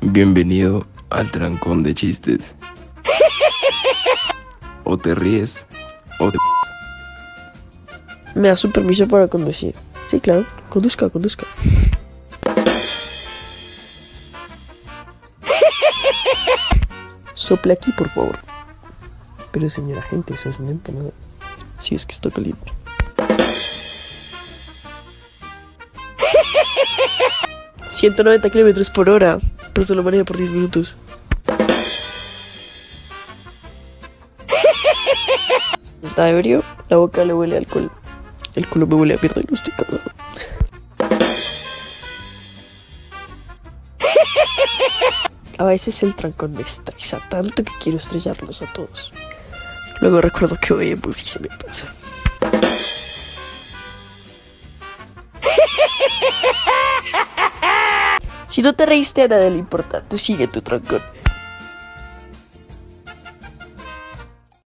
Bienvenido al trancón de chistes. O te ríes o te... ¿Me da su permiso para conducir? Sí, claro. Conduzca, conduzca. Sople aquí, por favor. Pero señora gente, eso es una empanada. Sí, es que está caliente. ¿190 kilómetros por hora? Pero solo maneja por 10 minutos. Está ebrio, la boca le huele a alcohol. El culo me huele a mierda y no estoy cagado. A veces el trancón me estresa tanto que quiero estrellarlos a todos. Luego recuerdo que voy en bus y se me pasa. Si no te reíste a nadie le importa, tú sigue tu trancón.